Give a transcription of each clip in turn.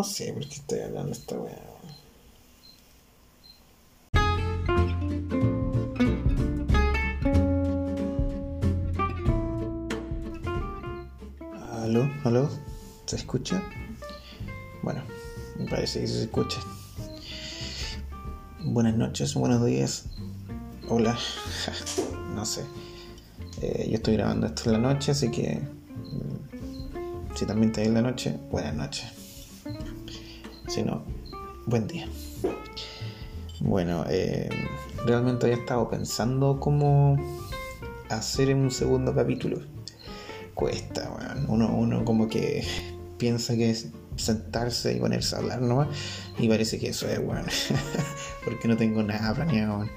No sé por qué estoy hablando esta weá. ¿Aló? ¿Aló? ¿Se escucha? Bueno, me parece que se escucha. Buenas noches, buenos días. Hola. no sé. Eh, yo estoy grabando esto en la noche, así que mm, si también te en la noche, buenas noches. Si no, buen día. Bueno, eh, realmente había estado pensando cómo hacer un segundo capítulo. Cuesta, uno, uno como que piensa que es sentarse y ponerse a hablar nomás. Y parece que eso es, bueno. Porque no tengo nada planeado,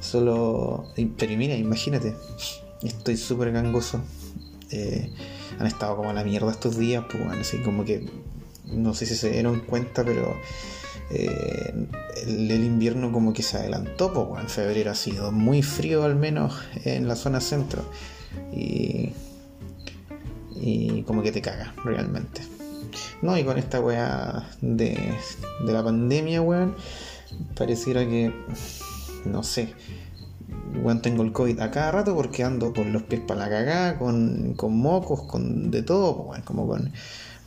Solo. Pero mira, imagínate. Estoy súper gangoso. Eh, han estado como a la mierda estos días, pues, bueno, así como que. No sé si se dieron cuenta, pero. Eh, el, invierno como que se adelantó, pues, en febrero ha sido muy frío, al menos en la zona centro. Y. Y como que te caga, realmente. No, y con esta weá de, de la pandemia, weón, pareciera que, no sé, weón, tengo el COVID a cada rato porque ando con los pies para la cagada, con, con mocos, con de todo, weón, como con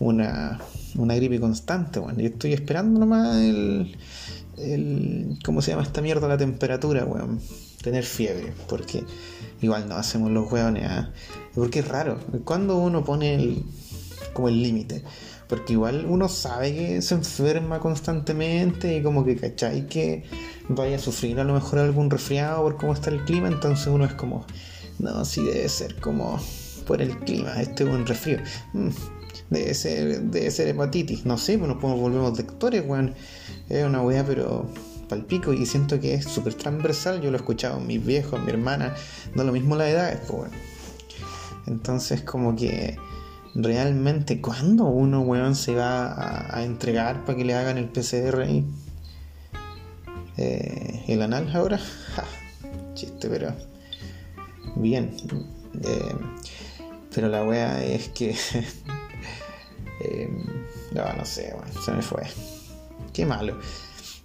una, una gripe constante, weón. Y estoy esperando nomás el, el, ¿cómo se llama esta mierda? La temperatura, weón. Tener fiebre, porque igual no hacemos los weones, ¿ah? porque es raro. Cuando uno pone el, como el límite. Porque igual uno sabe que se enferma constantemente y como que, ¿cachai? Que vaya a sufrir a lo mejor algún resfriado por cómo está el clima. Entonces uno es como, no, sí debe ser como por el clima, este es un resfrío. Mm, debe ser, debe ser hepatitis. No sé, pues nos volvemos lectores, weón. Es una weá, pero palpico y siento que es súper transversal. Yo lo he escuchado mis viejos, mi hermana, no lo mismo la edad, pues bueno. Entonces como que realmente cuándo uno, weón, se va a, entregar para que le hagan el PCR ahí. Eh, el anal ahora. chiste, pero bien. Eh, pero la wea es que. eh, no, no sé, weón, se me fue. Qué malo.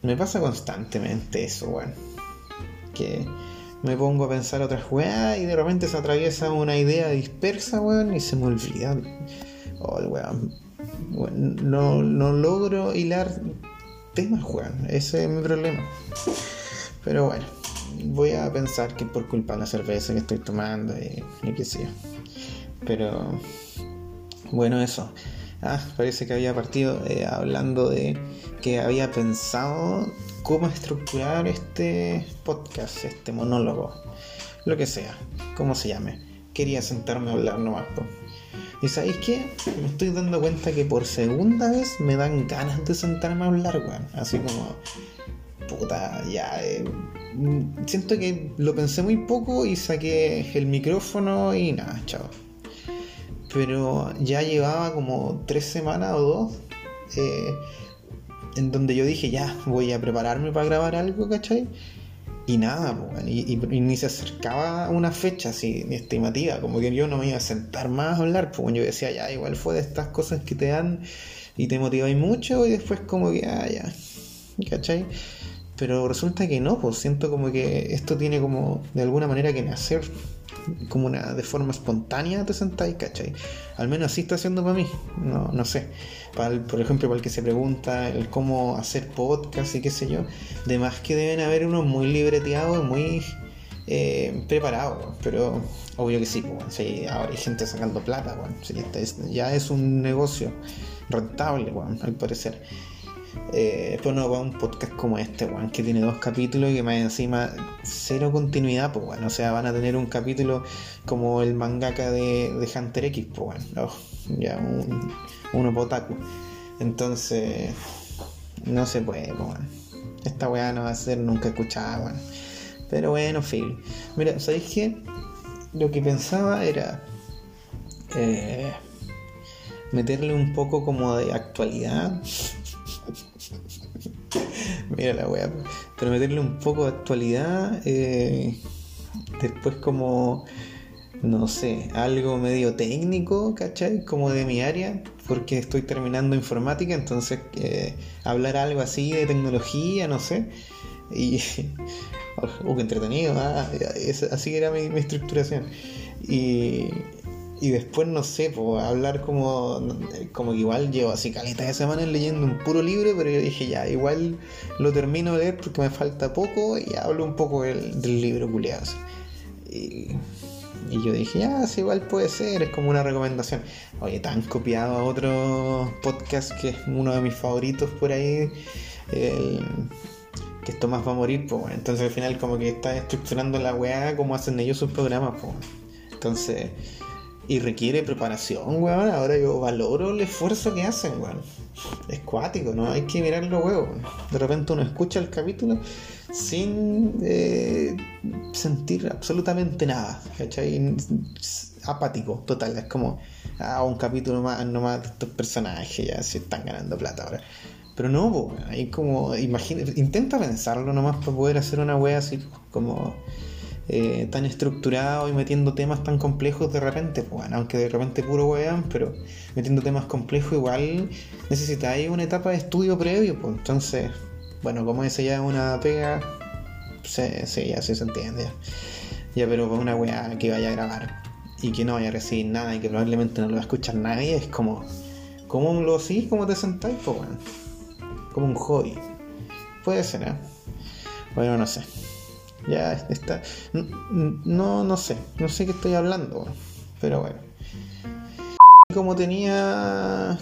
Me pasa constantemente eso, weón. Que me pongo a pensar otras weas y de repente se atraviesa una idea dispersa, weón, y se me olvida. Oh, weón. no, no logro hilar temas, weón. Ese es mi problema. Pero bueno, voy a pensar que por culpa de la cerveza que estoy tomando y, y qué sé yo. Pero bueno, eso. Ah, parece que había partido eh, hablando de que había pensado cómo estructurar este podcast, este monólogo, lo que sea, como se llame. Quería sentarme a hablar nomás. Y sabéis qué? Me estoy dando cuenta que por segunda vez me dan ganas de sentarme a hablar, weón. Así como, puta, ya. Eh, siento que lo pensé muy poco y saqué el micrófono y nada, chao. Pero ya llevaba como tres semanas o dos. Eh, en donde yo dije, ya, voy a prepararme para grabar algo, ¿cachai? Y nada, y, ni se acercaba una fecha así estimativa, como que yo no me iba a sentar más a hablar, pues yo decía, ya, igual fue de estas cosas que te dan y te motiváis mucho y después como que, ah, ya, ¿cachai? Pero resulta que no, pues siento como que esto tiene como de alguna manera que nacer como una de forma espontánea te sentáis, ¿cachai? Al menos así está haciendo para mí, no, no sé. Para por ejemplo, para el que se pregunta el cómo hacer podcast y qué sé yo, de más que deben haber unos muy libreteados, muy eh, preparados, pero obvio que sí, pues, ahora hay gente sacando plata, bueno, ya es un negocio rentable, bueno, al parecer. Eh, pero no va un podcast como este, weón, que tiene dos capítulos y que más encima cero continuidad, pues bueno, o sea, van a tener un capítulo como el mangaka de, Hunter X, pues bueno, ya un, uno potaku. Entonces, no se puede, pues bueno. Esta weá no va a ser nunca escuchada, weón. Pero bueno, Phil. Mira, ¿sabéis qué? Lo que pensaba era eh, meterle un poco como de actualidad Mira la weá. Pero meterle un poco de actualidad. Eh, después como no sé, algo medio técnico, ¿cachai? Como de mi área, porque estoy terminando informática, entonces eh, hablar algo así de tecnología, no sé. Y, uh, qué entretenido, ah, así era mi, mi estructuración. Y, y después, no sé, pues, hablar como, como que igual llevo así caleta de semanas leyendo un puro libro, pero yo dije ya, igual lo termino de leer porque me falta poco y hablo un poco del, libro culiado. Y, y, yo dije, ya, sí, igual puede ser, es como una recomendación. Oye, tan copiado a otro podcast que es uno de mis favoritos por ahí, el, que esto más va a morir, pues entonces al final como que está estructurando la weá como hacen ellos sus programas, pues. Entonces y requiere preparación, weón. Ahora yo valoro el esfuerzo que hacen, weón. Es cuático, ¿no? Hay que mirar los huevos. De repente uno escucha el capítulo sin eh, sentir absolutamente nada, ¿cachai? Apático, total. Es como, ah, un capítulo más nomás de estos personajes, ya se están ganando plata ahora. Pero no, weón. Hay como, imagina, intenta pensarlo nomás para poder hacer una wea así como eh, tan estructurado y metiendo temas tan complejos de repente, pues, aunque de repente puro weón, pero metiendo temas complejos igual necesitáis una etapa de estudio previo, pues entonces, bueno, como esa ya es una pega, sí, sí, ya se entiende, ya, pero con una weá que vaya a grabar y que no vaya a recibir nada y que probablemente no lo va a escuchar nadie, es como, como lo sí, como te sentáis, pues bueno, como un hobby, puede ser, ¿eh? Bueno, no sé. Ya está. No, no sé. No sé qué estoy hablando. Pero bueno. Como tenía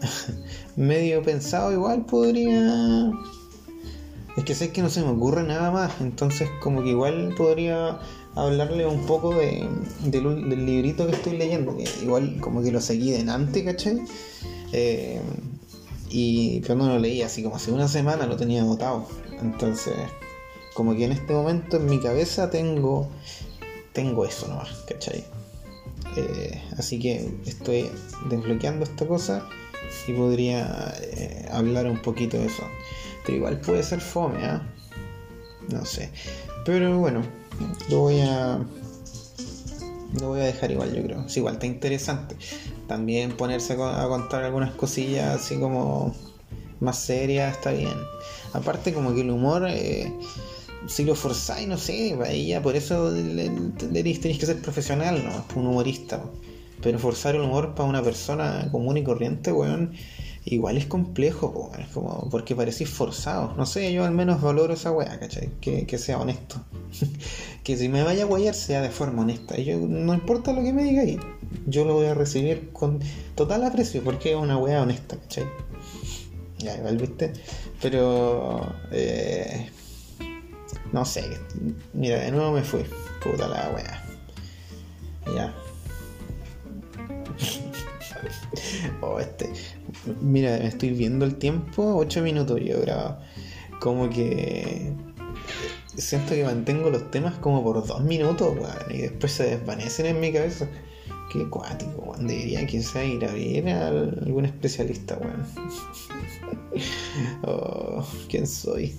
medio pensado, igual podría. Es que sé que no se me ocurre nada más. Entonces, como que igual podría hablarle un poco de, del, librito que estoy leyendo. Que igual, como que lo seguí de antes, ¿cachai? Eh, y no lo leí así como hace una semana lo tenía agotado. Entonces como que en este momento en mi cabeza tengo, tengo eso nomás, ¿cachai? Eh, así que estoy desbloqueando esta cosa y podría eh, hablar un poquito de eso. Pero igual puede ser fome, ¿ah? No sé. Pero bueno, lo voy a. Lo voy a dejar igual, yo creo. igual está interesante. También ponerse a contar algunas cosillas así como más serias está bien. Aparte, como que el humor. Eh, si lo forzáis, no sé, ahí ya por eso tenéis que ser profesional, ¿no? Un humorista. Pero forzar el humor para una persona común y corriente, weón, igual es complejo. Es como porque parecís forzado. No sé, yo al menos valoro esa weá, ¿cachai? Que, sea honesto. que si me vaya a guayar sea de forma honesta. Yo, no importa lo que me diga ahí, yo lo voy a recibir con total aprecio porque es una weá honesta, ¿cachai? Ya, igual, ¿viste? Pero... Eh, no sé. Mira, de nuevo me fui. Puta la wea. Ya. oh, este. Mira, estoy viendo el tiempo. 8 minutos yo he grabado. Como que. Siento que mantengo los temas como por 2 minutos, weón. Y después se desvanecen en mi cabeza. Qué cuático, weón. Debería quizá ir a ver a algún especialista, weón. oh, ¿quién soy?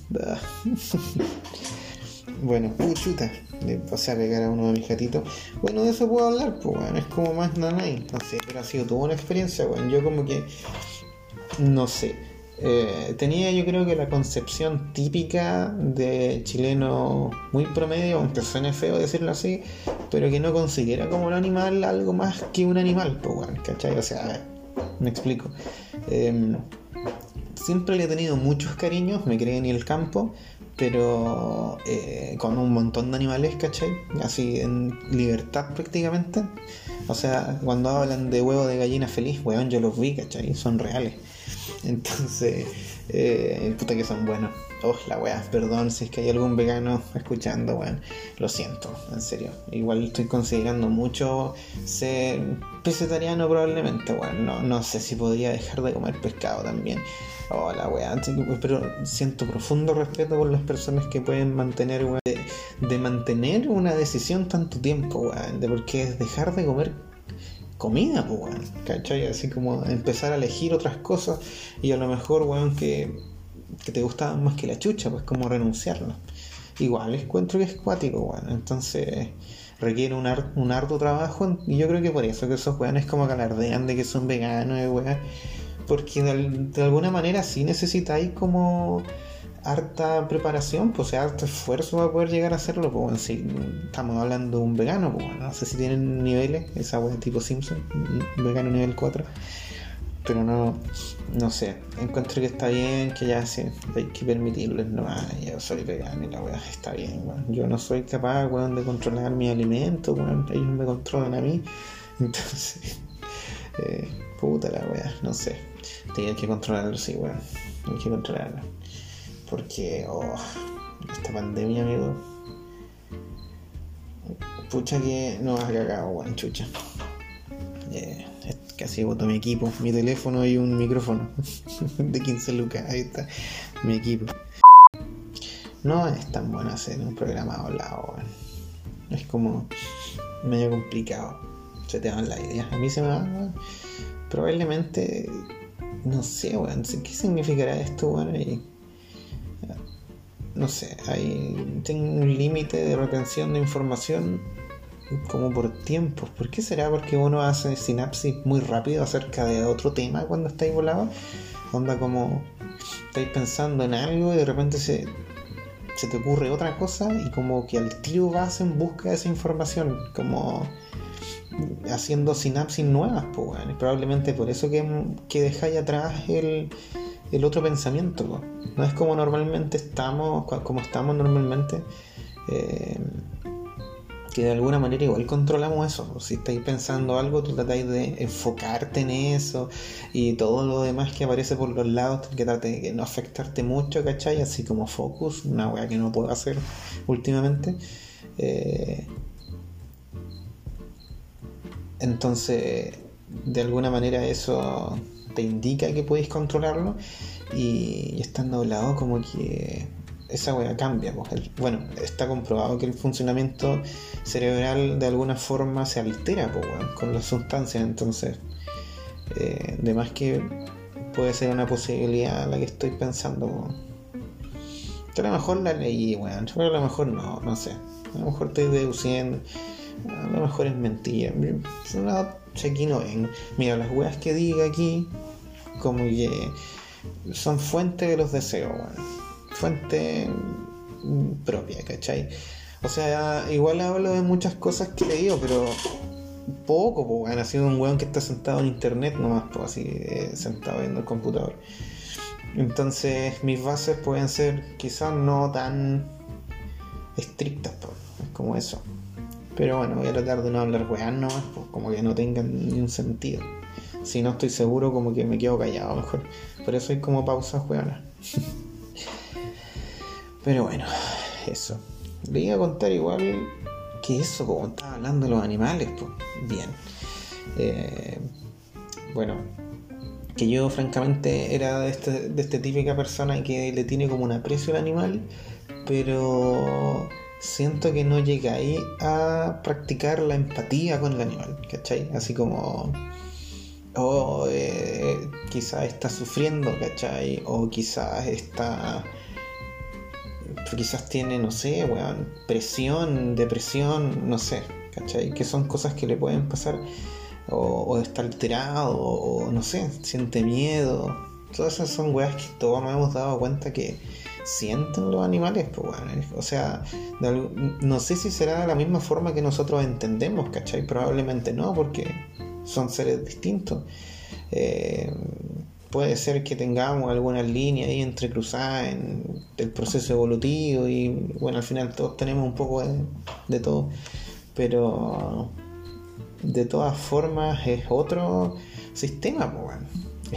Bueno, uh, chuta, le pasé a pegar a uno de mis gatitos. Bueno, de eso puedo hablar, pues, bueno, es como más nanay. No sé, pero ha sido toda una experiencia, bueno. Yo como que, no sé, eh, tenía yo creo que la concepción típica de chileno muy promedio, aunque suene feo decirlo así, pero que no considera como un animal algo más que un animal, pues, bueno, ¿cachai? O sea, me explico. Em, siempre le he tenido muchos cariños, me creé en el campo, pero eh, con un montón de animales, ¿cachai? Así en libertad prácticamente. O sea, cuando hablan de huevo de gallina feliz, weón, yo los vi, ¿cachai? Son reales. Entonces, eh, puta que son buenos. Oh, la weá, perdón si es que hay algún vegano escuchando, weón. Lo siento, en serio. Igual estoy considerando mucho ser vegetariano probablemente, weón. No, no sé si podría dejar de comer pescado también. Hola, weón. Pero siento profundo respeto por las personas que pueden mantener, weón, de, mantener una decisión tanto tiempo, weón. De porque es dejar de comer comida, weón. ¿Cachai? Así como empezar a elegir otras cosas y a lo mejor, weón, que, que te gustaban más que la chucha, pues como renunciarlo. Igual encuentro que es cuático, weón. Entonces requiere un, un arduo trabajo y yo creo que por eso que esos weones como calardean de que son veganos, weón. Porque de, alguna manera sí necesitáis como harta preparación, pues harto esfuerzo para poder llegar a hacerlo, pues si estamos hablando de un vegano, pues no sé si tienen niveles, esa weá tipo Simpson, vegano nivel 4 pero no, no sé, encuentro que está bien, que ya sí, hay que permitirles no yo soy vegano y la weá está bien, yo no soy capaz, weón, de controlar mi alimento, weón, ellos me controlan a mí, entonces, eh, puta la weá, no sé, tengo que controlarlo, sí, weón, hay que controlarlo, porque, oh, esta pandemia, amigo, pucha que no ha cagado, weón, chucha. Eh, casi voto mi equipo, mi teléfono y un micrófono de 15 lucas. Ahí está mi equipo. No es tan bueno hacer un programa hablado, Es como medio complicado. Se te van las ideas. A mí se me van, Probablemente, no sé, weón. ¿Qué significará esto, weón? No sé, hay, un límite de retención de información como por tiempos. ¿Por qué será? Porque uno hace sinapsis muy rápido acerca de otro tema cuando estáis volado. Onda como estáis pensando en algo y de repente se, se te ocurre otra cosa y como que al tiro vas en busca de esa información, como haciendo sinapsis nuevas, pues, probablemente por eso que, que dejáis atrás el, el otro pensamiento. No es como normalmente estamos, como estamos normalmente. Eh, que de alguna manera igual controlamos eso. Si estáis pensando algo, tú tratáis de enfocarte en eso y todo lo demás que aparece por los lados, que trate de no afectarte mucho, ¿cachai? Así como focus, una weá que no puedo hacer últimamente. Eh, entonces, de alguna manera eso te indica que podéis controlarlo y, y estando lado como que esa weá cambia. Pues. bueno, está comprobado que el funcionamiento cerebral de alguna forma se altera pues, con las sustancias, entonces, eh, de más que puede ser una posibilidad la que estoy pensando. a lo mejor la leí, weón, a lo mejor no, no sé. A lo mejor estoy deduciendo, a lo mejor es mentira. No, aquí no ven. Mira, las weas que diga aquí, como que son fuentes de los deseos, weón fuente propia, ¿cachai? O sea, igual hablo de muchas cosas que he leído, pero poco, pues, ha sido un weón que está sentado en internet nomás, pues así, eh, sentado viendo el computador. Entonces, mis bases pueden ser quizás no tan estrictas, pues, es como eso. Pero bueno, voy a tratar de no hablar weón nomás, pues, como que no tengan ni un sentido. Si no estoy seguro, como que me quedo callado mejor. Por eso hay como pausas weonas. Pero bueno, eso. Le iba a contar igual que eso, como estaba hablando de los animales, pues bien. Eh, bueno, que yo francamente era de, este, de esta típica persona que le tiene como un aprecio al animal, pero siento que no llega ahí a practicar la empatía con el animal, ¿cachai? Así como, o eh, quizás está sufriendo, ¿cachai? O quizás está quizás tiene, no sé, weón, presión, depresión, no sé, ¿cachai? Que son cosas que le pueden pasar, o, está alterado, o, no sé, siente miedo. Todas esas son weas que todos nos hemos dado cuenta que sienten los animales, pues bueno, o sea, no sé si será de la misma forma que nosotros entendemos, ¿cachai? Probablemente no, porque son seres distintos. Eh, puede ser que tengamos alguna línea ahí entrecruzada en el proceso evolutivo y bueno, al final todos tenemos un poco de, todo, pero de todas formas es otro sistema, pues,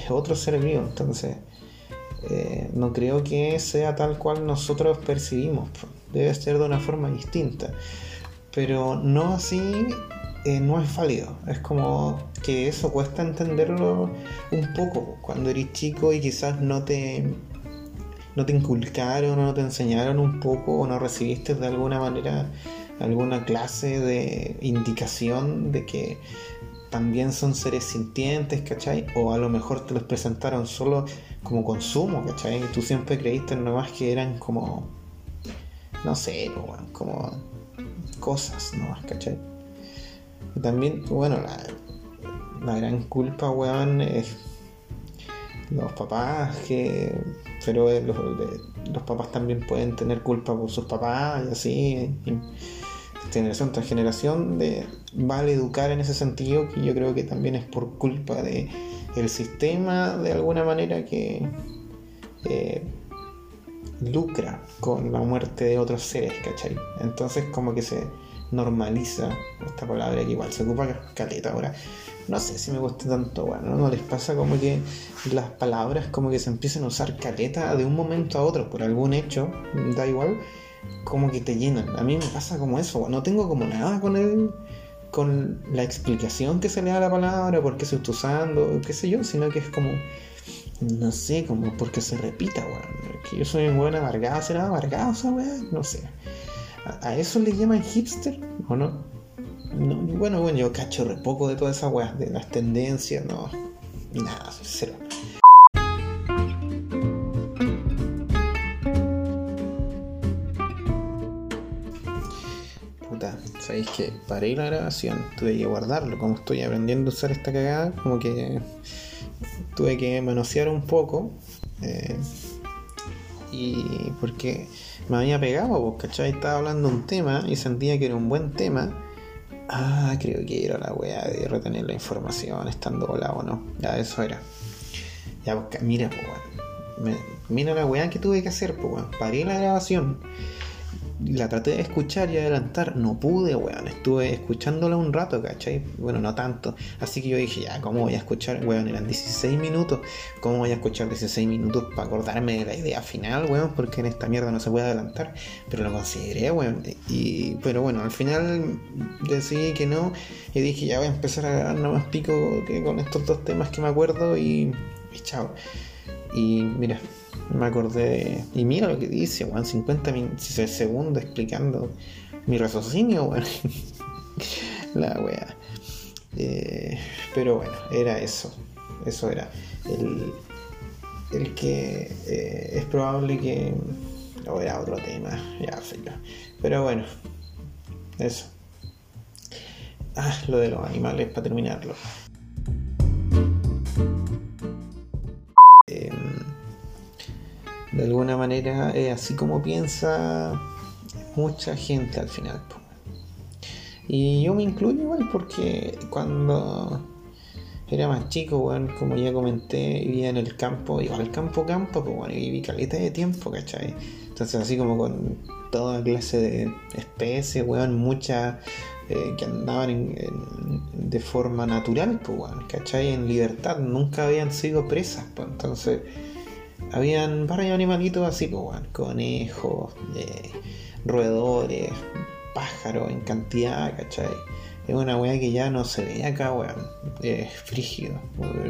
es otro ser vivo, entonces eh, no creo que sea tal cual nosotros percibimos, debe ser de una forma distinta, pero no así eh, no es válido. Es como que eso cuesta entenderlo un poco cuando eres chico y quizás no te, no te inculcaron o no te enseñaron un poco o no recibiste de alguna manera alguna clase de indicación de que también son seres sintientes, ¿cachai? O a lo mejor te los presentaron solo como consumo, ¿cachai? Y tú siempre creíste nomás que eran como, no sé, como cosas, ¿no? ¿cachai? Y también, bueno, la, la gran culpa, weón, es los papás que... Pero los, los papás también pueden tener culpa por sus papás y así. generación tras generación de vale educar en ese sentido que yo creo que también es por culpa de el sistema de alguna manera que eh, lucra con la muerte de otros seres, ¿cachai? Entonces como que se normaliza esta palabra que igual se ocupa caleta ahora. No sé si me gusta tanto, bueno, ¿no les pasa como que las palabras como que se empiezan a usar caleta de un momento a otro por algún hecho, da igual, como que te llenan. A mí me pasa como eso, no tengo como nada con el con la explicación que se le da a la palabra, por qué se está usando, qué sé yo, sino que es como no sé, como porque se repita, weón. Que yo soy un weón amargado, será amargado esa weón, no sé. ¿A, eso le llaman hipster o no? Bueno, bueno, yo cacho re poco de todas esas weas, de las tendencias, no. Nada, cero. Sabéis que paré la grabación, tuve que guardarlo, como estoy aprendiendo a usar esta cagada, como que tuve que manosear un poco. Eh, y porque me había pegado, pues, ¿cachai? Estaba hablando un tema y sentía que era un buen tema. Ah, creo que era la weá de retener la información estando volado, no. Ya, eso era. Ya, pues, mira, pues, mira la weá que tuve que hacer, pues, Paré la grabación la traté de escuchar y adelantar, no pude, weón. Estuve escuchándola un rato, ¿cachai? Bueno, no tanto. Así que yo dije, ya, ¿cómo voy a escuchar, weón? Eran 16 minutos. ¿Cómo voy a escuchar 16 minutos para acordarme de la idea final, weón? Porque en esta mierda no se puede adelantar. Pero lo consideré, weón. Y, pero bueno, al final decidí que no. Y dije, ya voy a empezar a grabar más pico que con estos dos temas que me acuerdo y, y chao. Y mira, me acordé. Y mira lo que dice, weón, 50 segundos explicando mi raciocinio, weón. La wea. Eh, pero bueno, era eso. Eso era. El, el que eh, es probable que. O era otro tema, ya, Pero bueno, eso. Ah, lo de los animales para terminarlo. De alguna manera es así como piensa mucha gente al final. Y yo me incluyo igual porque cuando era más chico, bueno, como ya comenté, vivía en el campo, igual campo campo, pues bueno, viví caleta de tiempo, ¿cachai? Entonces así como con toda clase de especies, weón, muchas eh, que andaban de forma natural, pues bueno, ¿cachai? En libertad, nunca habían sido presas, pues entonces habían varios animalitos así, pues, conejos, eh, roedores, pájaros en cantidad, ¿cachai? Es una weá que ya no se ve acá, weón. Es frígido.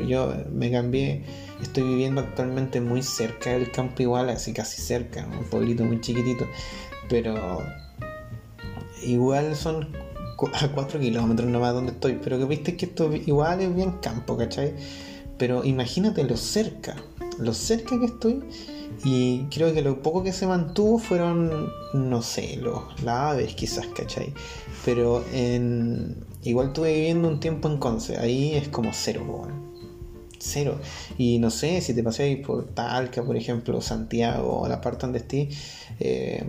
Yo me cambié, estoy viviendo actualmente muy cerca del campo igual, así casi cerca, un pueblito muy chiquitito. Pero igual son a 4 kilómetros nomás donde estoy. Pero que viste que esto igual es bien campo, ¿cachai? Pero imagínate lo cerca lo cerca que estoy. Y creo que lo poco que se mantuvo fueron, no sé, los, las aves quizás, ¿cachai? Pero en, igual estuve viviendo un tiempo en Conce, ahí es como cero, weón. Cero. Y no sé, si te pasáis por Talca, por ejemplo, Santiago, la parte donde estoy, eh,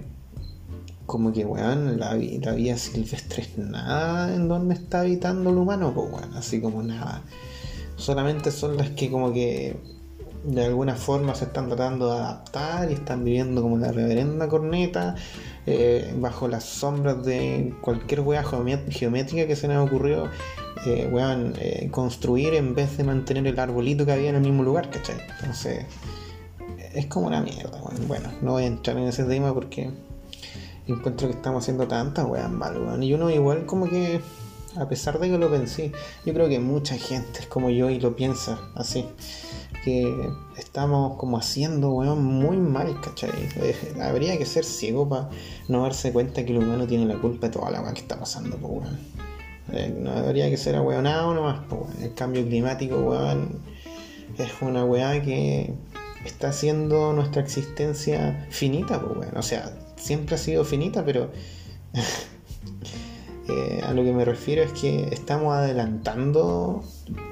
como que, weón, la, la vida silvestre es nada en donde está habitando el humano, pues, weón, así como nada. Solamente son las que como que de alguna forma se están tratando de adaptar y están viviendo como la reverenda corneta eh, bajo las sombras de cualquier weá geométrica que se les ocurrió eh, eh, construir en vez de mantener el arbolito que había en el mismo lugar. Entonces es como una mierda, bueno, no voy a entrar en ese tema porque encuentro que estamos haciendo tantas weas mal, weón. Y uno igual como que, a pesar de que lo pensé, yo creo que mucha gente es como yo y lo piensa así que estamos como haciendo, weón, muy mal, ¿cachai? Habría que ser ciego para no darse cuenta que el humano tiene la culpa de toda la weá que está pasando, pues, weón. Eh, no habría que ser ahueonado nomás, pues, weón. El cambio climático, weón, es una weá que está haciendo nuestra existencia finita, pues, weón. O sea, siempre ha sido finita, pero eh, a lo que me refiero es que estamos adelantando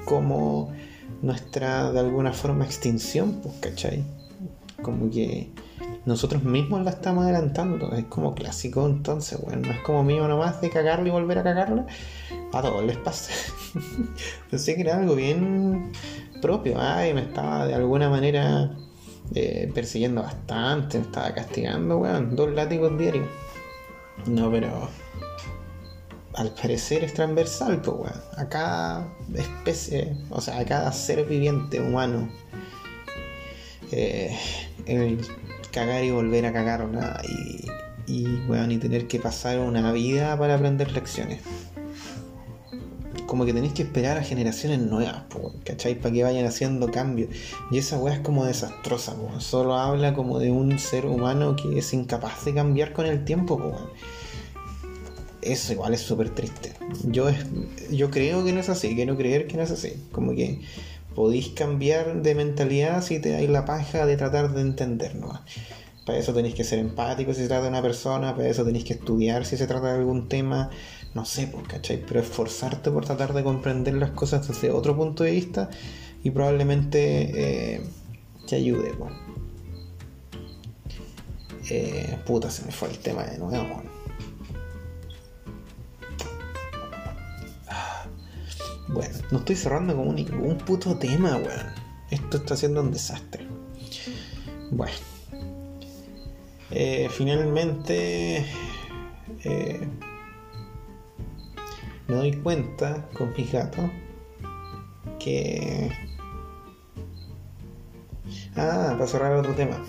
como nuestra, de alguna forma, extinción, pues, ¿cachai? Como que nosotros mismos la estamos adelantando. Es como clásico, entonces, bueno, no es como mío nomás de cagarla y volver a cagarla. A todos les pasa. Pensé que era algo bien propio. Ay, me estaba de alguna manera eh, persiguiendo bastante, me estaba castigando, weón. Dos látigos diarios. No, pero al parecer es transversal, pues, weón. A cada especie, o sea, a cada ser viviente humano, eh, el cagar y volver a cagarla y, y, weón, y tener que pasar una vida para aprender lecciones. Como que tenéis que esperar a generaciones nuevas, pues, ¿cachai? Para que vayan haciendo cambios. Y esa weá es como desastrosa, weón. Solo habla como de un ser humano que es incapaz de cambiar con el tiempo, weón eso igual es súper triste. Yo, yo creo que no es así, quiero creer que no es así. Como que podéis cambiar de mentalidad si te dais la paja de tratar de entendernos. Para eso tenéis que ser empático si se trata de una persona, para eso tenéis que estudiar si se trata de algún tema, no sé, pues, ¿cachai? Pero esforzarte por tratar de comprender las cosas desde otro punto de vista y probablemente eh, te ayude, pues. eh, puta, se me fue el tema de nuevo, Bueno, no estoy cerrando como ningún puto tema, weón. Esto está siendo un desastre. Bueno. Eh, finalmente eh, me doy cuenta con mi gato que... Ah, para cerrar otro tema.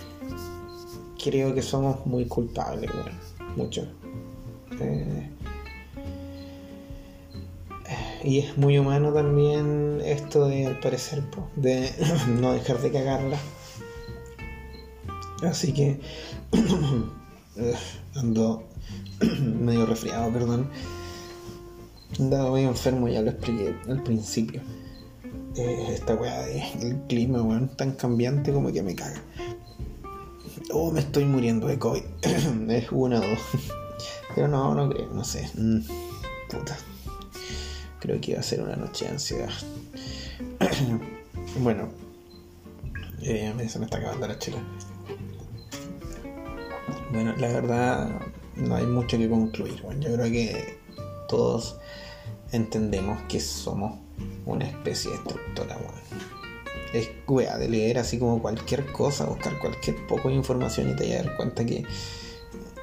Creo que somos muy culpables, weón. Mucho. Eh, y es muy humano también esto de, al parecer, de no dejar de cagarla. Así que ando medio resfriado, perdón. Andaba medio enfermo, ya lo expliqué al principio. Eh, esta weá del clima, weón, tan cambiante como que me caga. Oh, me estoy muriendo de COVID. es una o dos. Pero no, no creo, no sé. Mm, puta. Creo que iba a ser una noche de ansiedad. bueno, eh, se me está acabando la chela. Bueno, la verdad no hay mucho que concluir. Bueno, yo creo que todos entendemos que somos una especie de estructura. Bueno. Es wea de leer así como cualquier cosa, buscar cualquier poco de información y te vas dar cuenta que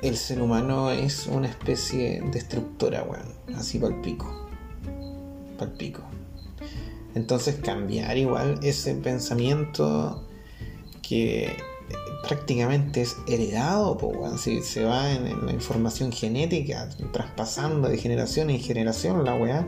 el ser humano es una especie de estructura, weón. Así para el pico pico. Entonces cambiar igual ese pensamiento que prácticamente es heredado, si se va en, la información genética, traspasando de generación en generación la weá.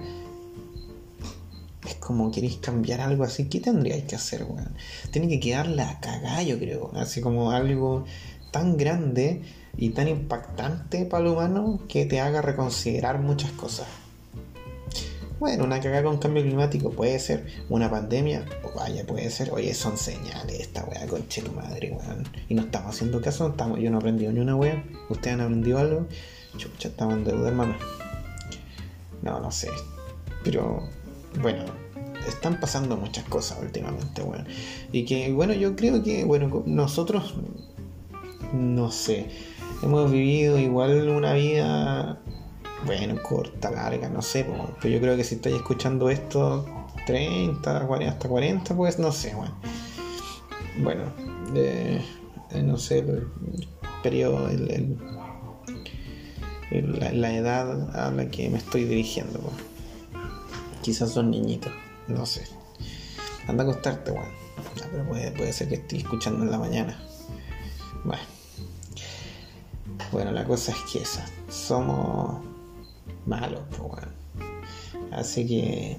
Es como queréis cambiar algo así, ¿qué tendríais que hacer, weón? Tiene que quedar la cagada, yo creo. Así como algo tan grande y tan impactante para el humano que te haga reconsiderar muchas cosas. Bueno, una cagada con cambio climático puede ser, una pandemia, o vaya, puede ser, oye, son señales, esta weá, conche tu madre, weón. Y no estamos haciendo caso, yo no he aprendido ni una weá, ustedes han aprendido algo, chucha, estamos en deuda, hermano. No, no sé. Pero, bueno, están pasando muchas cosas últimamente, weón. Y que, bueno, yo creo que, bueno, nosotros, no sé, hemos vivido igual una vida bueno, corta, larga, no sé, pero yo creo que si estoy escuchando esto 30, 40, hasta 40, pues no sé, bueno. Bueno, eh, no sé, el periodo, la, edad a la que me estoy dirigiendo, quizás son niñitos, no sé. Anda a acostarte, bueno. pero puede, ser que estoy escuchando en la mañana. Bueno. Bueno, la cosa es que esa. Somos malo pues, Así que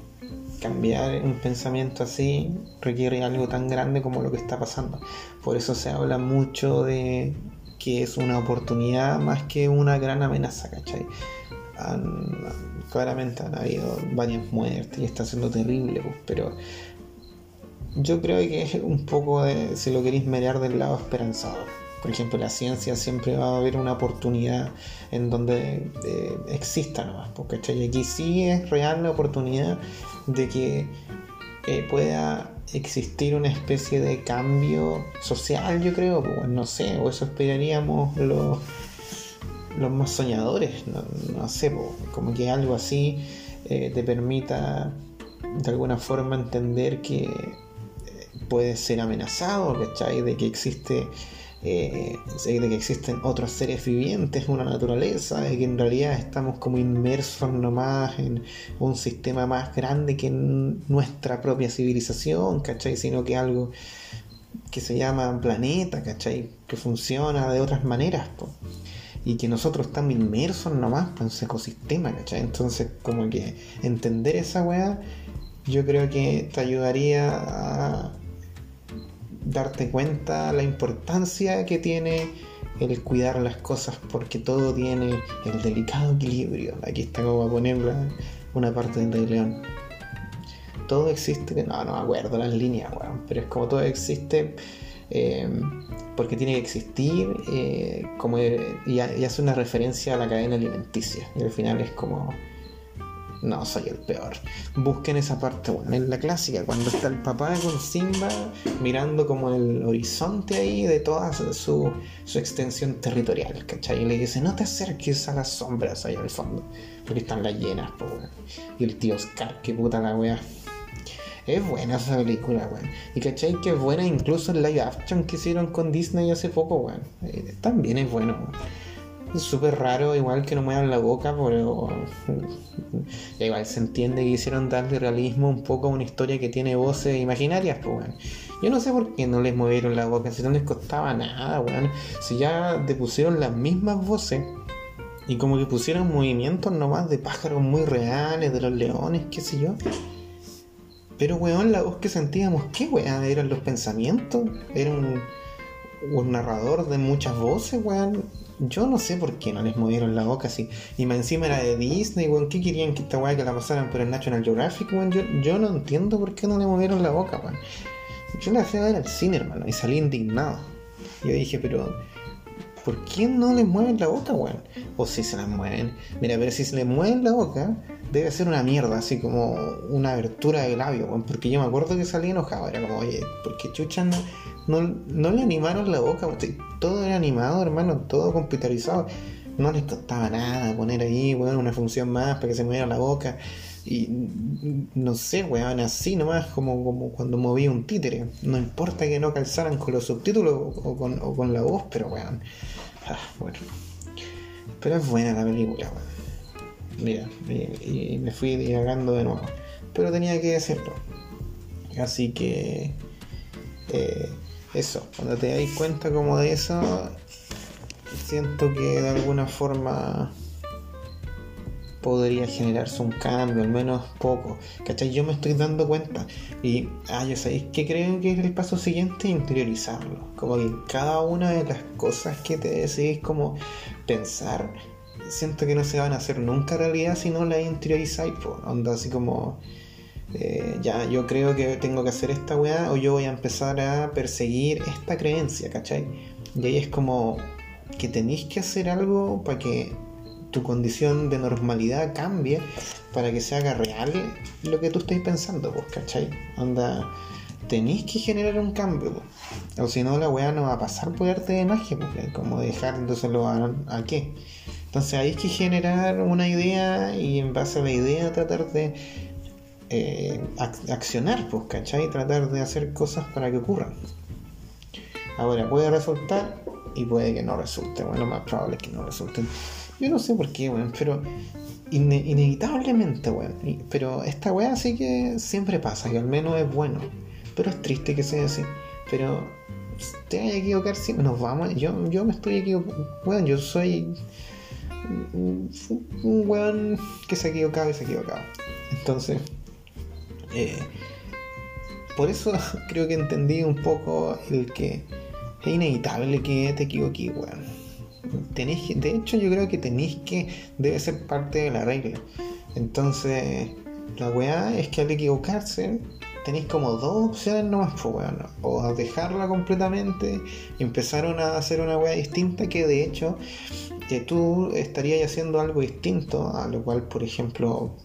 cambiar un pensamiento así requiere algo tan grande como lo que está pasando. Por eso se habla mucho de que es una oportunidad más que una gran amenaza, ¿cachai? claramente han habido varias muertes y está siendo terrible, pues, pero yo creo que es un poco de, si lo queréis mirar del lado esperanzado. Por ejemplo, la ciencia siempre va a haber una oportunidad en donde eh, exista nomás, porque aquí sí es real la oportunidad de que eh, pueda existir una especie de cambio social, yo creo, pues, no sé, o eso esperaríamos los, los más soñadores, no, sé, pues, como que algo así eh, te permita de alguna forma entender que puede ser amenazado, ¿cachai? De que existe eh, de que existen otros seres vivientes, una naturaleza, de que en realidad estamos como inmersos nomás en un sistema más grande que nuestra propia civilización, ¿cachai? Sino que algo que se llama planeta, ¿cachai? Que funciona de otras maneras, y que nosotros estamos inmersos nomás en ese ecosistema, ¿cachai? Entonces, como que entender esa weá, yo creo que te ayudaría a darte cuenta la importancia que tiene el cuidar las cosas porque todo tiene el delicado equilibrio. Aquí está como a poner una parte del Rey León. Todo existe, no, no me acuerdo las líneas, pero es como todo existe eh, porque tiene que existir eh, como, y, hace una referencia a la cadena alimenticia. Y al final es como no, soy el peor. Busquen esa parte, bueno, en la clásica, cuando está el papá con Simba mirando como el horizonte ahí de toda su, extensión territorial, ¿cachai? Y le dice, no te acerques a las sombras ahí al fondo, porque están las llenas, pues, Y el tío Scar, qué puta la wea. Es buena esa película, weón. Y cachai que es buena incluso el live action que hicieron con Disney hace poco, weón. Eh, también es bueno, weón súper raro, igual que no muevan la boca, pero igual se entiende que quisieron darle realismo un poco a una historia que tiene voces imaginarias, pues bueno. Yo no sé por qué no les movieron la boca, si no les costaba nada, weón. Si ya te pusieron las mismas voces y como que pusieron movimientos nomás de pájaros muy reales, de los leones, qué sé yo. Pero weón, la voz que sentíamos, ¿qué weón? ¿Eran los pensamientos? ¿Era un, un narrador de muchas voces, weón? Yo no sé por qué no les movieron la boca así. Y más encima era de Disney, weón. ¿Qué querían que esta weá que la pasaran por el National Geographic, weón? Yo, no entiendo por qué no le movieron la boca, weón. Yo la fui ver al cine, hermano, y salí indignado. Yo dije, pero. ¿Por qué no les mueven la boca, weón? O si se la mueven. Mira, pero si se les mueven la boca, debe ser una mierda, así como una abertura de labio, weón. Porque yo me acuerdo que salí enojado. Era como, oye, ¿por qué chuchan no le animaron la boca, todo era animado, hermano, todo computarizado. No les costaba nada poner ahí, weón, una función más para que se moviera la boca. Y no sé, weón, así nomás como, como cuando movía un títere. No importa que no calzaran con los subtítulos o con, o con la voz, pero weón. Ah, bueno. Pero es buena la película, weón. Mira, y, y me fui divagando de nuevo. Pero tenía que decirlo. Así que... Eh, eso, cuando te dais cuenta como de eso, siento que de alguna forma podría generarse un cambio, al menos poco. ¿Cachai? Yo me estoy dando cuenta. Y, ah, ya sabéis que creo que es el paso siguiente interiorizarlo. Como que cada una de las cosas que te decidís como pensar, siento que no se van a hacer nunca realidad si no las interiorizáis. Onda así como eh, ya yo creo que tengo que hacer esta weá o yo voy a empezar a perseguir esta creencia, ¿cachai? Y ahí es como que tenéis que hacer algo para que tu condición de normalidad cambie, para que se haga real lo que tú estáis pensando, pues, ¿cachai? Onda, tenéis que generar un cambio, pues. o si no la weá no va a pasar por arte de magia, pues, como dejándoselo a, a qué. Entonces hay que generar una idea y en base a la idea tratar de eh, accionar, pues, ¿cachai? Tratar de hacer cosas para que ocurran. Ahora, puede resultar y puede que no resulte. Bueno, lo más probable es que no resulte. Yo no sé por qué, bueno, pero inevitablemente, bueno. Pero esta weá sí que siempre pasa, que al menos es bueno. Pero es triste que sea así. Pero te vayas a equivocar si nos vamos. Yo, yo me estoy equivocando. Bueno, yo soy un weón que se ha equivocado y se ha equivocado. Entonces, eh, por eso creo que entendí un poco el que es inevitable que te equivoques, weón. de hecho, yo creo que tenéis que, debe ser parte de la regla. Entonces, la weá es que al equivocarse, tenéis como dos opciones nomás, pues bueno, o dejarla completamente y empezaron a hacer una wea distinta que de hecho que tú estarías haciendo algo distinto, a lo cual, por ejemplo,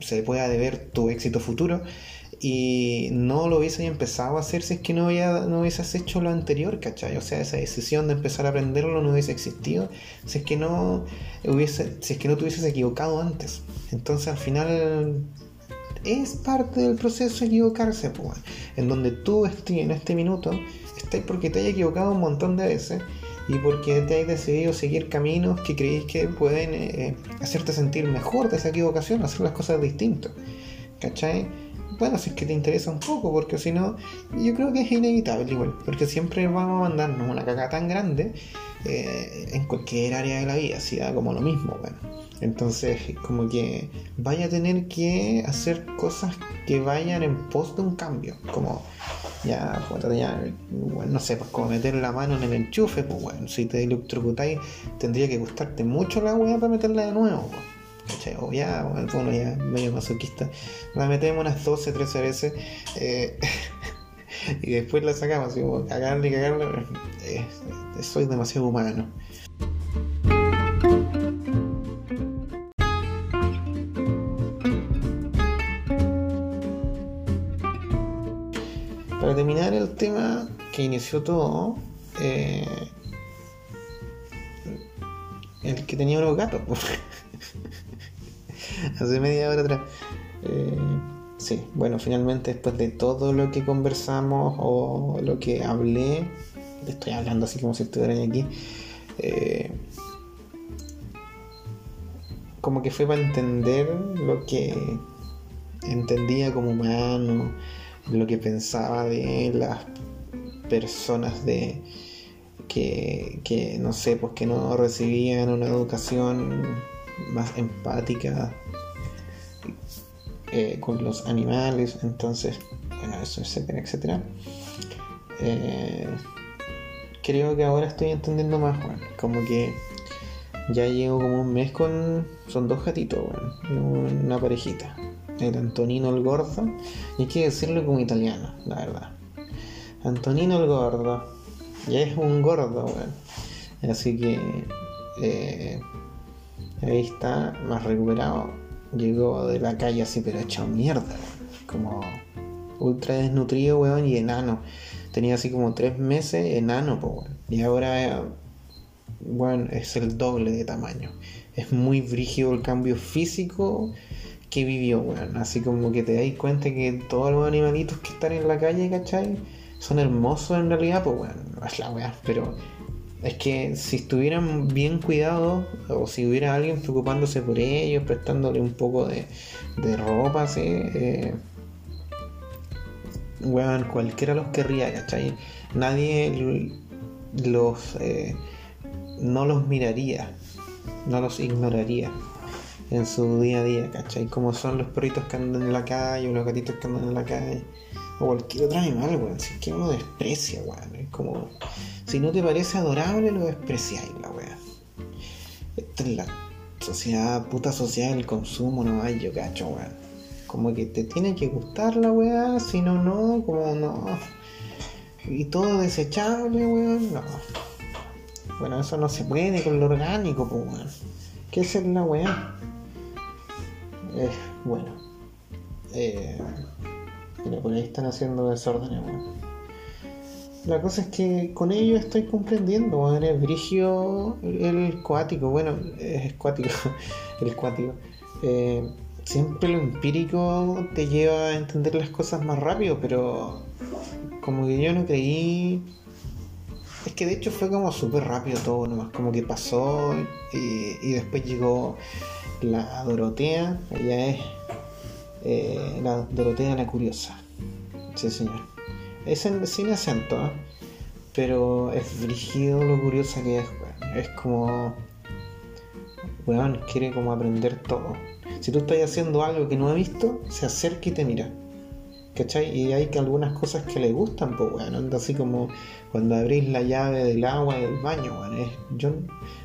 se pueda deber tu éxito futuro y no lo hubieses empezado a hacer si es que no, había, no hubieses hecho lo anterior, ¿cachai? O sea, esa decisión de empezar a aprenderlo no hubiese existido si es que no hubiese, si es que no te hubieses equivocado antes. Entonces al final es parte del proceso equivocarse, pues, en donde tú estés en este minuto, estás porque te hayas equivocado un montón de veces y porque te has decidido seguir caminos que creéis que pueden eh, hacerte sentir mejor de esa equivocación, hacer las cosas distintas. ¿Cachai? Bueno, si es que te interesa un poco, porque si no, yo creo que es inevitable igual, porque siempre vamos a mandarnos una caca tan grande eh, en cualquier área de la vida, si da como lo mismo, bueno. Entonces, como que vaya a tener que hacer cosas que vayan en pos de un cambio, como ya, ya bueno, no sé, pues como meter la mano en el enchufe, pues bueno, si te electrocutáis, tendría que gustarte mucho la weá para meterla de nuevo, pues. O ya, bueno, ya medio masoquista, la metemos unas 12, 13 veces eh, y después la sacamos, así como cagarle y cagarle, eh, soy demasiado humano. Tema que inició todo, eh, el que tenía unos gatos, hace media hora atrás. Eh, sí, bueno, finalmente después de todo lo que conversamos o lo que hablé, estoy hablando así como si estuviera aquí, eh, como que fue para entender lo que entendía como humano lo que pensaba de las personas de que, no sé, pues que no recibían una educación más empática eh, con los animales, entonces, bueno, eso, etcétera, etcétera. Eh, creo que ahora estoy entendiendo más, bueno, como que ya llevo como un mes con. Son dos gatitos, una parejita el Antonino el Gordo, y hay que decirlo como italiano, la verdad. Antonino el Gordo, ya es un gordo, Así que eh, ahí está, más recuperado. Llegó de la calle así, pero hecho mierda, como ultra desnutrido, weón, y enano. Tenía así como tres meses enano, pues, Y ahora, bueno, es el doble de tamaño. Es muy brígido el cambio físico que vivió, weón. Así como que te dais cuenta que todos los animalitos que están en la calle, ¿cachai? Son hermosos en realidad, pues weón, es la weá, pero es que si estuvieran bien cuidados, o si hubiera alguien preocupándose por ellos, prestándole un poco de, de ropa, ¿sí? Eh, weón, cualquiera los querría, ¿cachai? Nadie los eh, no los miraría, no los ignoraría en su día a día, ¿cachai? Como son los perritos que andan en la calle o los gatitos que andan en la calle o cualquier otro animal, weón. Si es que uno desprecia, weón. Es como, si no te parece adorable, lo despreciáis, la weón. Esta es la sociedad, puta sociedad del consumo, no hay, yo cacho, weón. Como que te tiene que gustar la weá, si no, no, como no. Y todo desechable, weón, no. Bueno, eso no se puede con lo orgánico, pues, weón. ¿Qué es la weá? Eh, bueno. Eh, mira, por ahí están haciendo desórdenes, La cosa es que con ello estoy comprendiendo, bueno, es brigio el cuático, bueno, es cuático, el cuático. Eh, siempre lo empírico te lleva a entender las cosas más rápido, pero como que yo no creí. Es que de hecho fue como súper rápido todo, nomás como que pasó y después llegó la Dorotea, ella es eh, la Dorotea la Curiosa. Sí, señor. Es en, sin acento, ¿eh? pero es brígido lo curiosa que es, Es como. Weón, quiere como aprender todo. Si tú estás haciendo algo que no ha visto, se acerca y te mira. ¿Cachai? Y hay que algunas cosas que le gustan, pues, weón. Anda así como cuando abrís la llave del agua del baño, weón. yo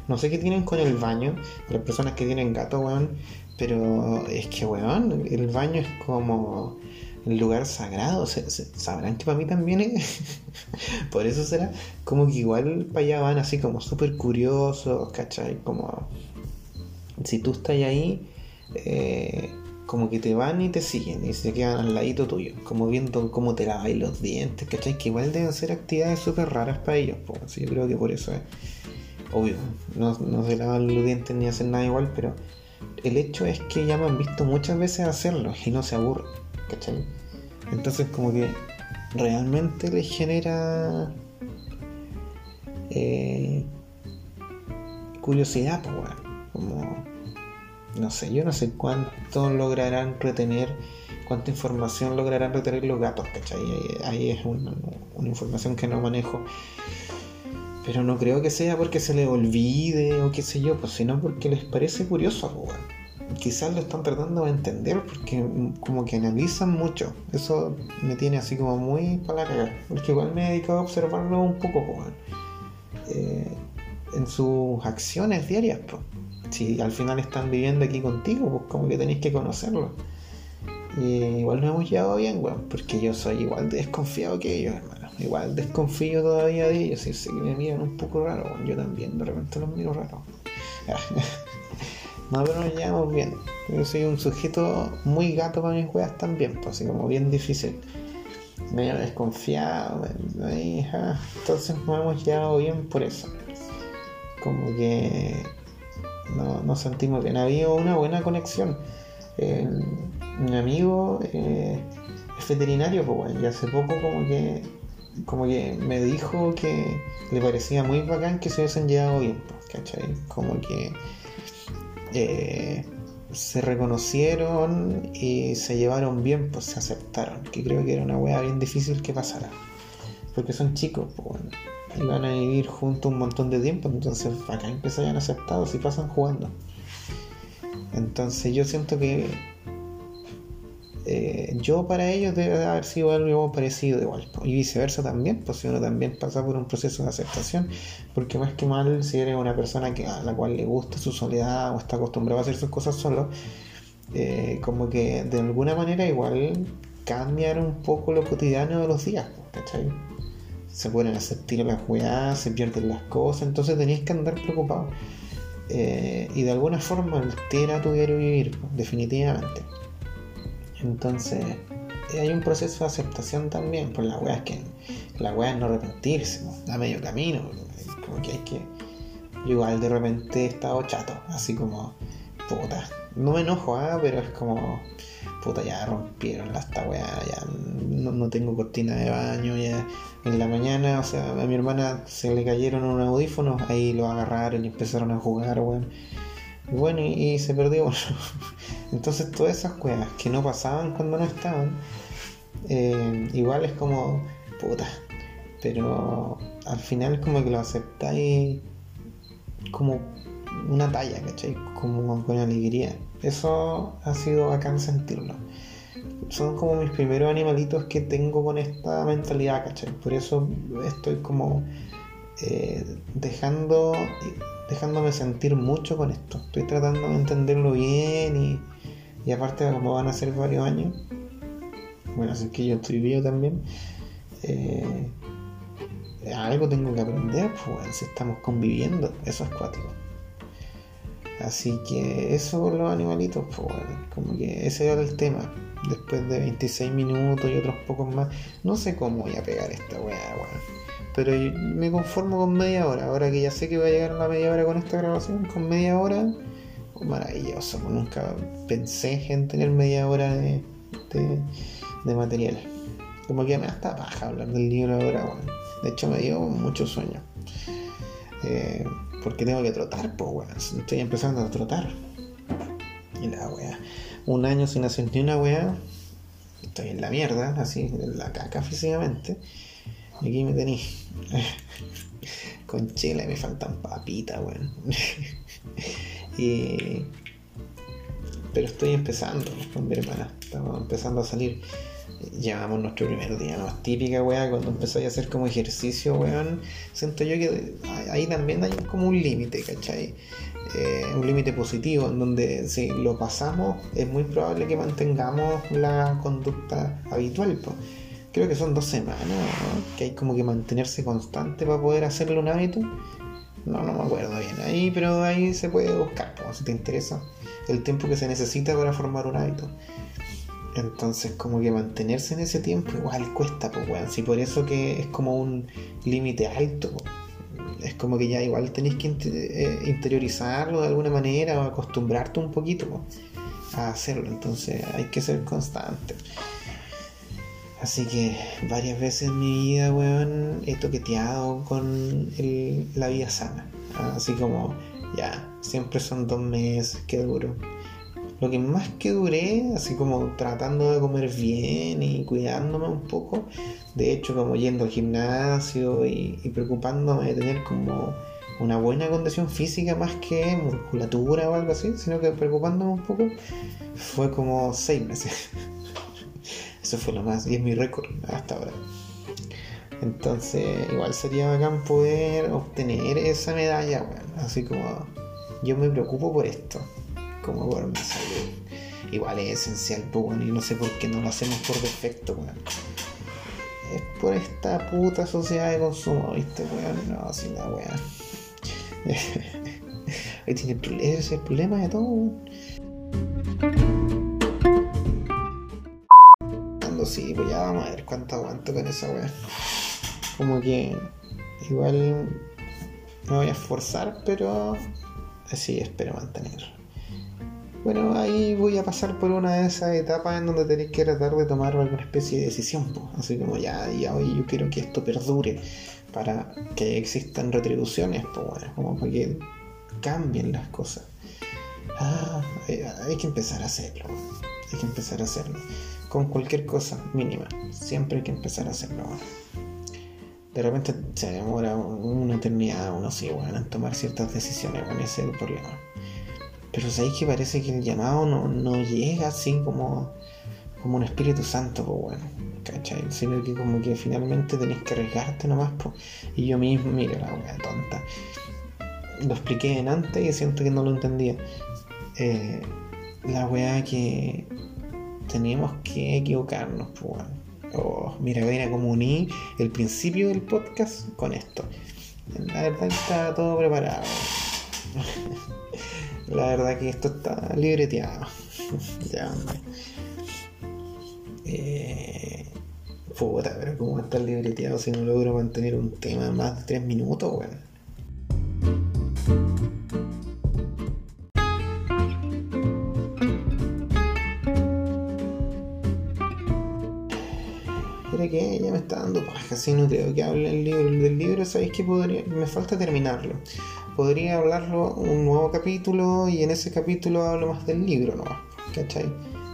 no sé qué tienen con el baño, las personas que tienen gato, weón, pero es que, weón, el baño es como el lugar sagrado. sabrán que para mí también es. Por eso será como que igual para allá van así como súper curiosos, ¿cachai? Como si tú estás ahí, eh, como que te van y te siguen y se quedan al ladito tuyo, como viendo cómo te lavas los dientes, ¿cachai? Que igual deben ser actividades súper raras para ellos, pues. yo creo que por eso es. Obvio, no, no se lavan los dientes ni hacen nada igual, pero el hecho es que ya me han visto muchas veces hacerlo y no se aburren, ¿cachai? Entonces como que realmente les genera eh, curiosidad, pues como no sé, yo no sé cuánto lograrán retener, cuánta información lograrán retener los gatos, ¿cachai? Ahí, es una, información que no manejo. Pero no creo que sea porque se les olvide o qué sé yo, pues sino porque les parece curioso, pues, quizás lo están tratando de entender porque como que analizan mucho. Eso me tiene así como muy para la cagar. Porque igual me he dedicado a observarlo un poco eh, en sus acciones diarias. Si al final están viviendo aquí contigo, pues como que tenéis que conocerlo. Y igual nos hemos llevado bien, weón, porque yo soy igual de desconfiado que ellos, hermano. Igual desconfío todavía de ellos. Y sé que me miran un poco raro, yo también de repente los miro raro. No, pero nos llevamos bien. Yo soy un sujeto muy gato para mis weas también, pues así como bien difícil. Medio desconfiado, entonces nos hemos llevado bien por eso. Como que no, nos sentimos bien. Había una buena conexión. Eh, mi amigo eh, es veterinario, pues bueno, y hace poco como que como que me dijo que le parecía muy bacán que se hubiesen llevado bien, pues, ¿cachai? Como que eh, se reconocieron y se llevaron bien, pues se aceptaron. Que creo que era una wea bien difícil que pasara. Porque son chicos, pues bueno. Y van a vivir juntos un montón de tiempo, entonces acá empezarían aceptados y pasan jugando. Entonces yo siento que eh, yo para ellos debe haber sido algo parecido igual. Y viceversa también, pues si uno también pasa por un proceso de aceptación, porque más que mal, si eres una persona que, a la cual le gusta su soledad o está acostumbrado a hacer sus cosas solo, eh, como que de alguna manera igual cambian un poco lo cotidiano de los días, ¿cachai? Se pueden hacer tirar las weas, se pierden las cosas, entonces tenéis que andar preocupado. Eh, y de alguna forma altera tu diario vivir, definitivamente. Entonces, hay un proceso de aceptación también, por la weá es que la weá es no arrepentirse, a medio camino, como que hay que. Igual de repente he estado chato, así como, puta, no me enojo, ¿ah? pero es como, puta, ya rompieron esta weá, ya no, tengo cortina de baño, ya en la mañana, o sea, a mi hermana se le cayeron unos audífonos, ahí lo agarraron y empezaron a jugar, weón. Bueno, y, se perdió. Entonces todas esas cosas que no pasaban cuando no estaban, eh, igual es como, puta. Pero al final como que lo aceptáis como una talla, ¿cachai? Como con alegría. Eso ha sido bacán sentirlo. Son como mis primeros animalitos que tengo con esta mentalidad, ¿cachai? Por eso estoy como eh, dejando dejándome sentir mucho con esto. Estoy tratando de entenderlo bien y, y aparte como van a ser varios años, bueno, así que yo estoy vivo también, eh, algo tengo que aprender, pues si estamos conviviendo, eso es cuático. Así que eso los animalitos, pues como que ese era el tema. Después de 26 minutos y otros pocos más, no sé cómo voy a pegar esta weá, weón. Pero me conformo con media hora. Ahora que ya sé que voy a llegar a la media hora con esta grabación, con media hora, maravilloso. Nunca pensé en tener media hora de, de, material. Como que me da hasta paja hablar del libro ahora, bueno. De hecho, me dio mucho sueño. Eh, porque tengo que trotar, pues, weón. Estoy empezando a trotar. Y la weá. Un año sin hacer ni una weá. Estoy en la mierda, así, en la caca físicamente. Y aquí me tenéis. Con chela me faltan papitas, weón. y... Pero estoy empezando, mi hermana. estamos empezando a salir. Llevamos nuestro primer día, ¿no? Típica, weá, cuando empezáis a hacer como ejercicio, weón. Siento yo que ahí también hay como un límite, ¿cachai? Eh, un límite positivo, en donde si lo pasamos, es muy probable que mantengamos la conducta habitual, pues creo que son dos semanas, ¿no? que hay como que mantenerse constante para poder hacerlo un hábito. No, no me acuerdo bien ahí, pero ahí se puede buscar, si te interesa, el tiempo que se necesita para formar un hábito. Entonces, como que mantenerse en ese tiempo igual cuesta, pues, weón. Si por eso que es como un límite alto, es como que ya igual tenéis que eh, interiorizarlo de alguna manera o acostumbrarte un poquito a hacerlo. Entonces, hay que ser constante. Así que varias veces en mi vida, weón, he toqueteado con la vida sana. Así como, ya, siempre son dos meses que duro. Lo que más que duré, así como tratando de comer bien y cuidándome un poco, de hecho como yendo al gimnasio y, preocupándome de tener como una buena condición física más que musculatura o algo así, sino que preocupándome un poco, fue como seis meses. Eso fue lo más, y es mi récord hasta ahora. Entonces, igual sería bacán poder obtener esa medalla, Así como yo me preocupo por esto, como mi salud. Igual es esencial, pues, y no sé por qué no lo hacemos por defecto, weón. Es por esta puta sociedad de consumo, ¿viste, weón? No, así la weón. Ahí tiene ese es el problema de todo, weón. sí, pues ya vamos a ver cuánto aguanto con esa weá. Como que igual me voy a esforzar, pero así espero mantener. Bueno, ahí voy a pasar por una de esas etapas en donde tenéis que tratar de tomar alguna especie de decisión. Pues. Así como ya, ya hoy yo quiero que esto perdure para que existan retribuciones, pues bueno, como para que cambien las cosas. Ah, hay que empezar a hacerlo. Hay que empezar a hacerlo con cualquier cosa mínima. Siempre hay que empezar a hacerlo. De repente se demora una eternidad, uno sí, bueno, en tomar ciertas decisiones, bueno, ese es el problema. Pero sabéis que parece que el llamado no, llega así como, como un Espíritu Santo, pues bueno, ¿cachai? Sino que como que finalmente tenés que arriesgarte nomás, pues. Y yo mismo, mira la wea tonta. Lo expliqué en antes y siento que no lo entendía. Eh, la wea que tenemos que equivocarnos, pues, oh, mira, mira como uní el principio del podcast con esto. La verdad está todo preparado. La verdad que esto está libreteado. ya, hombre. Eh, puta, pero ¿cómo está libreteado si no logro mantener un tema más de 3 minutos, weón? No creo que hable el libro, del libro, sabéis que podría, me falta terminarlo. Podría hablarlo un nuevo capítulo y en ese capítulo hablo más del libro nomás, ¿cachai?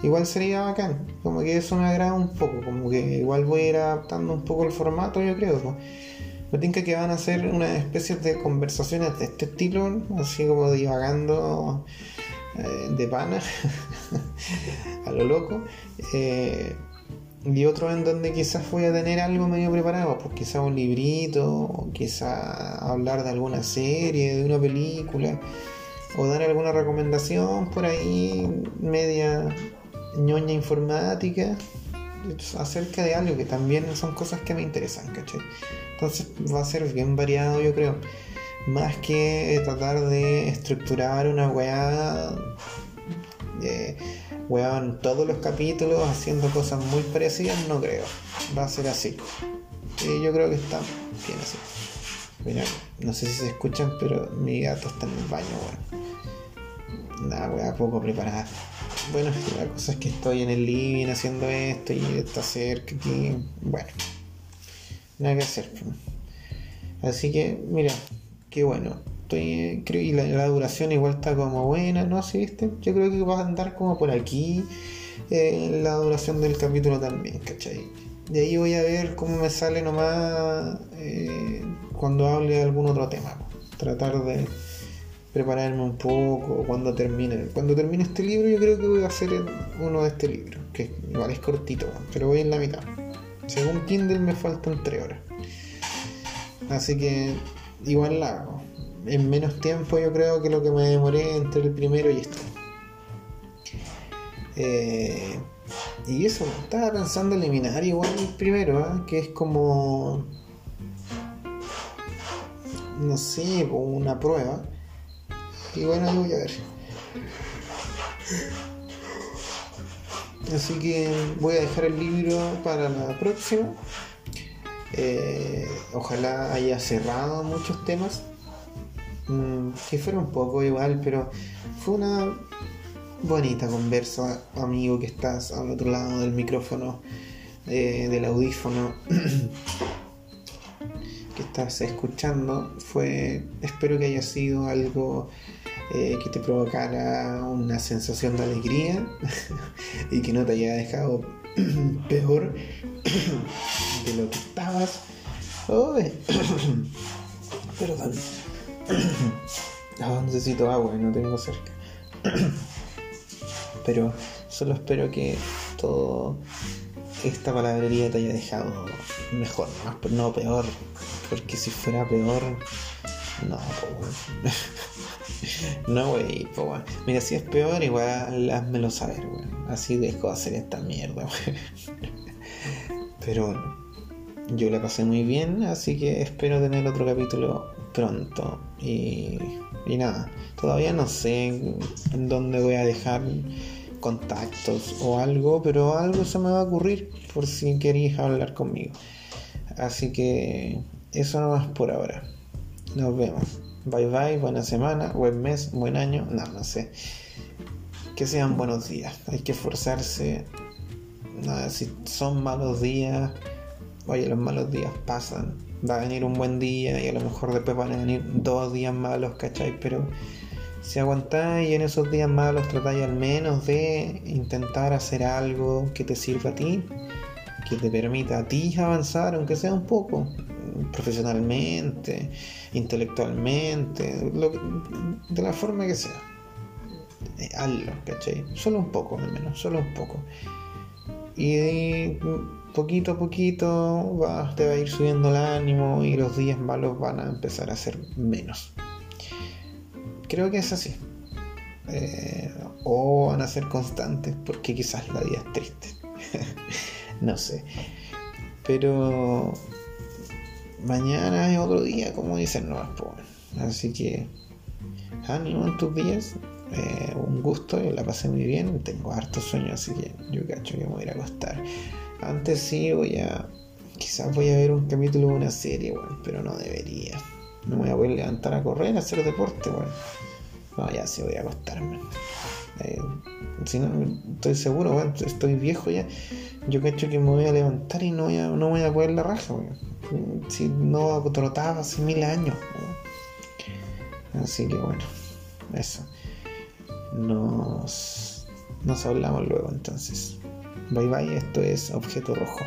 Igual sería bacán, como que eso me agrada un poco, como que igual voy a ir adaptando un poco el formato, yo creo. Pues. Me tinca que van a ser una especie de conversaciones de este estilo, así como divagando eh, de pana, a lo loco. Eh, y otro en donde quizás voy a tener algo medio preparado, pues quizás un librito, quizás hablar de alguna serie, de una película, o dar alguna recomendación por ahí, media ñoña informática, acerca de algo que también son cosas que me interesan, ¿cachai? Entonces va a ser bien variado, yo creo. Más que tratar de estructurar una weá. De, weón, todos los capítulos haciendo cosas muy parecidas, no creo. Va a ser así. Yo creo que está bien así. Mira, no sé si se escuchan, pero mi gato está en el baño, weón. Nada, weón, poco preparada. Bueno, la cosa es que estoy en el living haciendo esto y está cerca aquí. Bueno, nada que hacer. Así que, mira, qué bueno estoy, creo, y la, duración igual está como buena, ¿no? ¿Sí, viste? Yo creo que va a andar como por aquí eh, la duración del capítulo también, ¿cachai? De ahí voy a ver cómo me sale nomás eh, cuando hable de algún otro tema. Tratar de prepararme un poco cuando termine. Cuando termine este libro yo creo que voy a hacer uno de este libro, porque igual es cortito, pero voy en la mitad. Según Kindle me faltan 3 horas. Así que igual la hago. En menos tiempo yo creo que lo que me demoré entre el primero y este. Eh, y eso, estaba pensando eliminar igual el primero, ¿eh? que es como... No sé, una prueba. Y bueno, yo voy a ver. Así que voy a dejar el libro para la próxima. Eh, ojalá haya cerrado muchos temas. Mm, que fuera un poco igual, pero fue una bonita conversa, amigo, que estás al otro lado del micrófono, eh, del audífono. que estás escuchando fue espero que haya sido algo eh, que te provocara una sensación de alegría y que no te haya dejado peor de lo que estabas. Perdón. Necesito agua y no tengo cerca. Pero solo espero que todo esta palabrería te haya dejado mejor, no peor. Porque si fuera peor, no, No, wey, Mira, si es peor, igual házmelo saber, weón. Así dejo hacer esta mierda, Pero yo la pasé muy bien, así que espero tener otro capítulo pronto. Y, nada, todavía no sé en dónde voy a dejar contactos o algo, pero algo se me va a ocurrir por si queréis hablar conmigo. Así que eso no más por ahora. Nos vemos. Bye bye, buena semana, buen mes, buen año, no, no sé. Que sean buenos días, hay que esforzarse. Nada, si son malos días, oye, los malos días pasan. Va a venir un buen día y a lo mejor después van a venir dos días malos, ¿cachai? Pero si aguantáis y en esos días malos tratáis al menos de intentar hacer algo que te sirva a ti, que te permita a ti avanzar, aunque sea un poco, profesionalmente, intelectualmente, de la forma que sea. Eh, hazlo, ¿cachai? Solo un poco, al menos, solo un poco. Y poquito a poquito te va a ir subiendo el ánimo y los días malos van a empezar a ser menos. Creo que es así. Eh, o van a ser constantes porque quizás la vida es triste. no sé. Pero mañana es otro día, como dicen, no Así que ánimo en tus días. Eh, un gusto, yo la pasé muy bien. Tengo harto sueño, así que yo cacho que me voy a ir a acostar. Antes sí voy a. Quizás voy a ver un capítulo de una serie, bueno, pero no debería. No me voy a poder levantar a correr, a hacer deporte, bueno. No, ya sí voy a acostarme. Eh, si no, estoy seguro, bueno, estoy viejo ya. Yo cacho que me voy a levantar y no voy a, no voy a poder la raja, bueno si no trotaba hace mil años. Así que bueno, eso. Nos, nos hablamos luego entonces. Bye bye, esto es Objeto Rojo.